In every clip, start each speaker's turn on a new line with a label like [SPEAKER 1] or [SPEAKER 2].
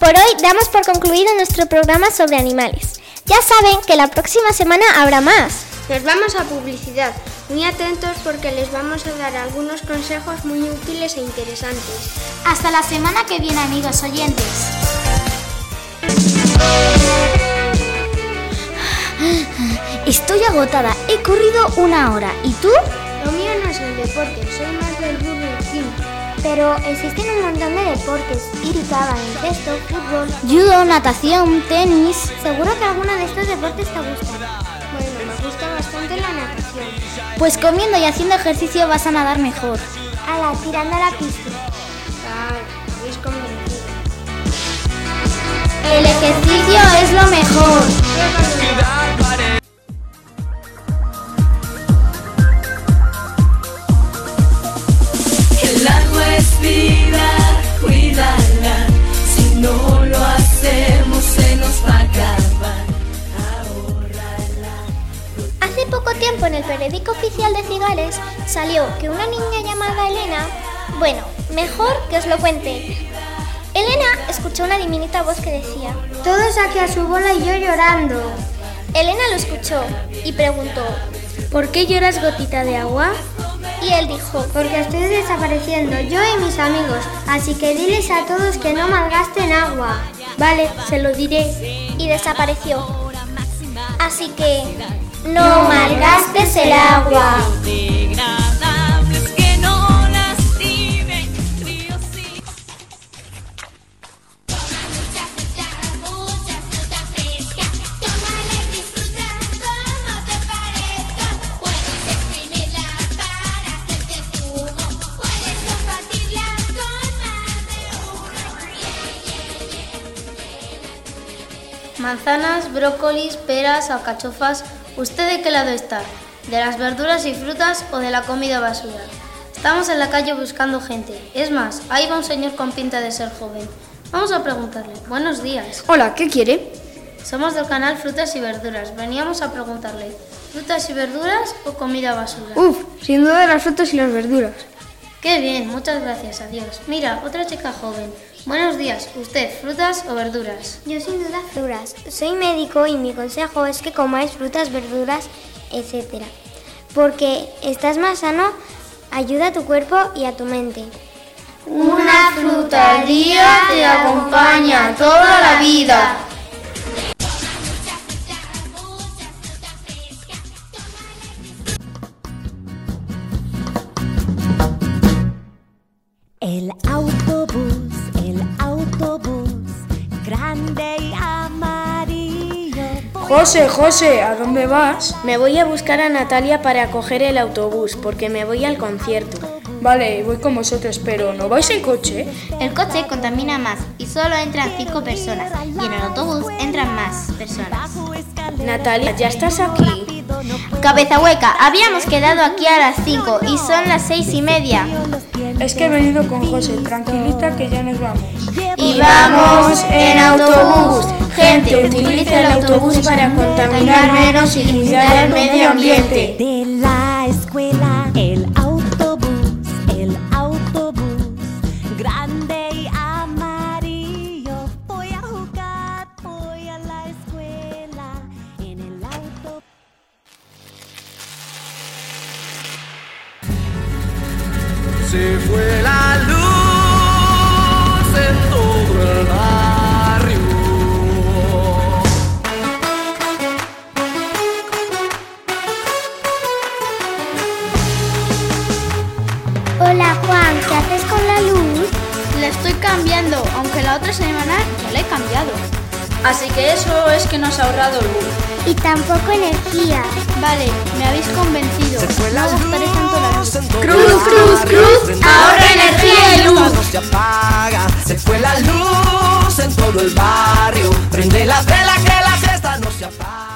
[SPEAKER 1] Por hoy damos por concluido nuestro programa sobre animales. Ya saben que la próxima semana habrá más.
[SPEAKER 2] Nos vamos a publicidad. Muy atentos porque les vamos a dar algunos consejos muy útiles e interesantes.
[SPEAKER 3] Hasta la semana que viene, amigos oyentes.
[SPEAKER 4] Estoy agotada, he corrido una hora. ¿Y tú?
[SPEAKER 2] Lo mío no es el deporte, soy más del King.
[SPEAKER 1] Pero existen un montón de deportes. Iricaba, baloncesto, fútbol.
[SPEAKER 4] Judo, natación, tenis.
[SPEAKER 1] Seguro que alguno de estos deportes te gusta.
[SPEAKER 2] Bueno, me gusta bastante la natación.
[SPEAKER 4] Pues comiendo y haciendo ejercicio vas a nadar mejor.
[SPEAKER 1] Ala, tirando a la piscina.
[SPEAKER 2] Ay, habéis convencido.
[SPEAKER 4] El ejercicio es
[SPEAKER 1] salió que una niña llamada Elena, bueno, mejor que os lo cuente. Elena escuchó una diminuta voz que decía,
[SPEAKER 2] Todos aquí a su bola y yo llorando.
[SPEAKER 1] Elena lo escuchó y preguntó,
[SPEAKER 2] ¿Por qué lloras gotita de agua?
[SPEAKER 1] y él dijo,
[SPEAKER 2] Porque estoy desapareciendo, yo y mis amigos, así que diles a todos que no malgasten agua. Vale, se lo diré.
[SPEAKER 1] y desapareció. Así que, no malgastes el agua.
[SPEAKER 5] Manzanas, brócolis, peras, alcachofas. ¿Usted de qué lado está? ¿De las verduras y frutas o de la comida basura? Estamos en la calle buscando gente. Es más, ahí va un señor con pinta de ser joven. Vamos a preguntarle. Buenos días.
[SPEAKER 6] Hola, ¿qué quiere?
[SPEAKER 5] Somos del canal Frutas y Verduras. Veníamos a preguntarle, ¿frutas y verduras o comida basura?
[SPEAKER 6] Uf, sin duda las frutas y las verduras.
[SPEAKER 5] Qué bien, muchas gracias, adiós. Mira, otra chica joven. Buenos días, ¿usted frutas o verduras?
[SPEAKER 1] Yo sin duda frutas. Soy médico y mi consejo es que comáis frutas, verduras, etc. Porque estás más sano, ayuda a tu cuerpo y a tu mente.
[SPEAKER 5] Una fruta al día te acompaña toda la vida.
[SPEAKER 7] El autobús, el autobús, grande y amarillo.
[SPEAKER 6] José, José, ¿a dónde vas?
[SPEAKER 8] Me voy a buscar a Natalia para coger el autobús porque me voy al concierto.
[SPEAKER 6] Vale, voy con vosotros, pero ¿no vais en coche?
[SPEAKER 3] El coche contamina más y solo entran cinco personas y en el autobús entran más personas.
[SPEAKER 8] Natalia, ¿ya estás aquí?
[SPEAKER 3] Cabeza hueca, habíamos quedado aquí a las 5 y son las seis y media.
[SPEAKER 6] Es que he venido con José, tranquilita que ya nos vamos.
[SPEAKER 5] Y vamos en autobús. Gente, utiliza el autobús para contaminar menos y cuidar el medio ambiente.
[SPEAKER 9] Se fue la luz en todo el barrio.
[SPEAKER 1] Hola Juan, ¿qué haces con la luz?
[SPEAKER 3] La estoy cambiando, aunque la otra semana ya la he cambiado.
[SPEAKER 5] Así que eso es que nos ha ahorrado luz.
[SPEAKER 1] Y tampoco energía.
[SPEAKER 3] Vale, me habéis convencido.
[SPEAKER 9] Se fue la
[SPEAKER 3] No gastaré tanto la luz.
[SPEAKER 5] Cruz, cruz, cruz, ahorra
[SPEAKER 9] las
[SPEAKER 5] energía y luz.
[SPEAKER 9] No se apaga. Se fue la luz en todo el barrio. Prende las velas que la fiesta no se apaga.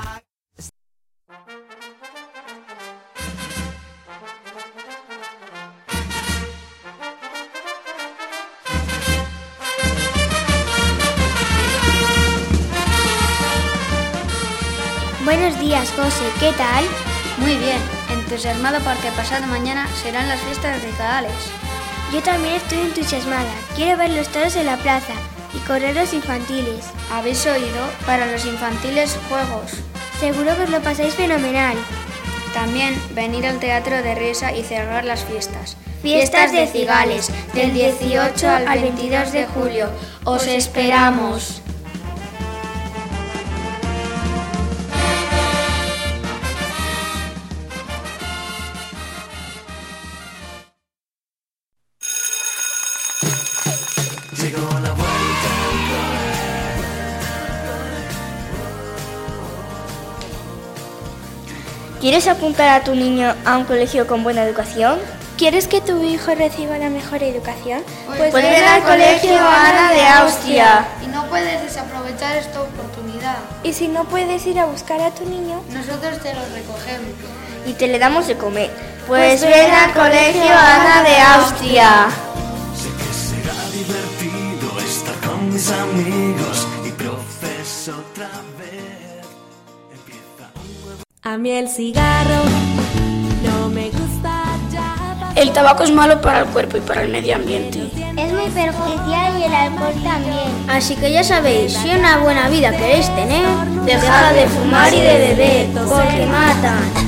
[SPEAKER 1] Buenos días, José, ¿qué tal?
[SPEAKER 5] Muy bien, entusiasmado porque pasado mañana serán las fiestas de Cigales.
[SPEAKER 1] Yo también estoy entusiasmada. Quiero ver los toros en la plaza.
[SPEAKER 2] y correros infantiles.
[SPEAKER 5] ¿Habéis oído? Para los infantiles, juegos.
[SPEAKER 2] Seguro que os lo pasáis fenomenal.
[SPEAKER 5] También venir al teatro de risa y cerrar las fiestas.
[SPEAKER 2] Fiestas de Cigales, del 18 al 22 de julio. Os esperamos.
[SPEAKER 8] ¿Quieres apuntar a tu niño a un colegio con buena educación?
[SPEAKER 2] ¿Quieres que tu hijo reciba la mejor educación?
[SPEAKER 8] Pues ven al colegio Ana de Austria.
[SPEAKER 5] Y no puedes desaprovechar esta oportunidad.
[SPEAKER 2] Y si no puedes ir a buscar a tu niño,
[SPEAKER 5] Nosotros te lo recogemos.
[SPEAKER 8] Y te le damos de comer. Pues ven al colegio Ana de Austria.
[SPEAKER 9] Sé que será divertido estar con mis amigos y profes
[SPEAKER 7] A mí el cigarro no me gusta ya.
[SPEAKER 6] El tabaco es malo para el cuerpo y para el medio ambiente.
[SPEAKER 2] es muy perjudicial y el alcohol también.
[SPEAKER 5] Así que ya sabéis, si una buena vida queréis tener, dejad de fumar y de beber, porque matan.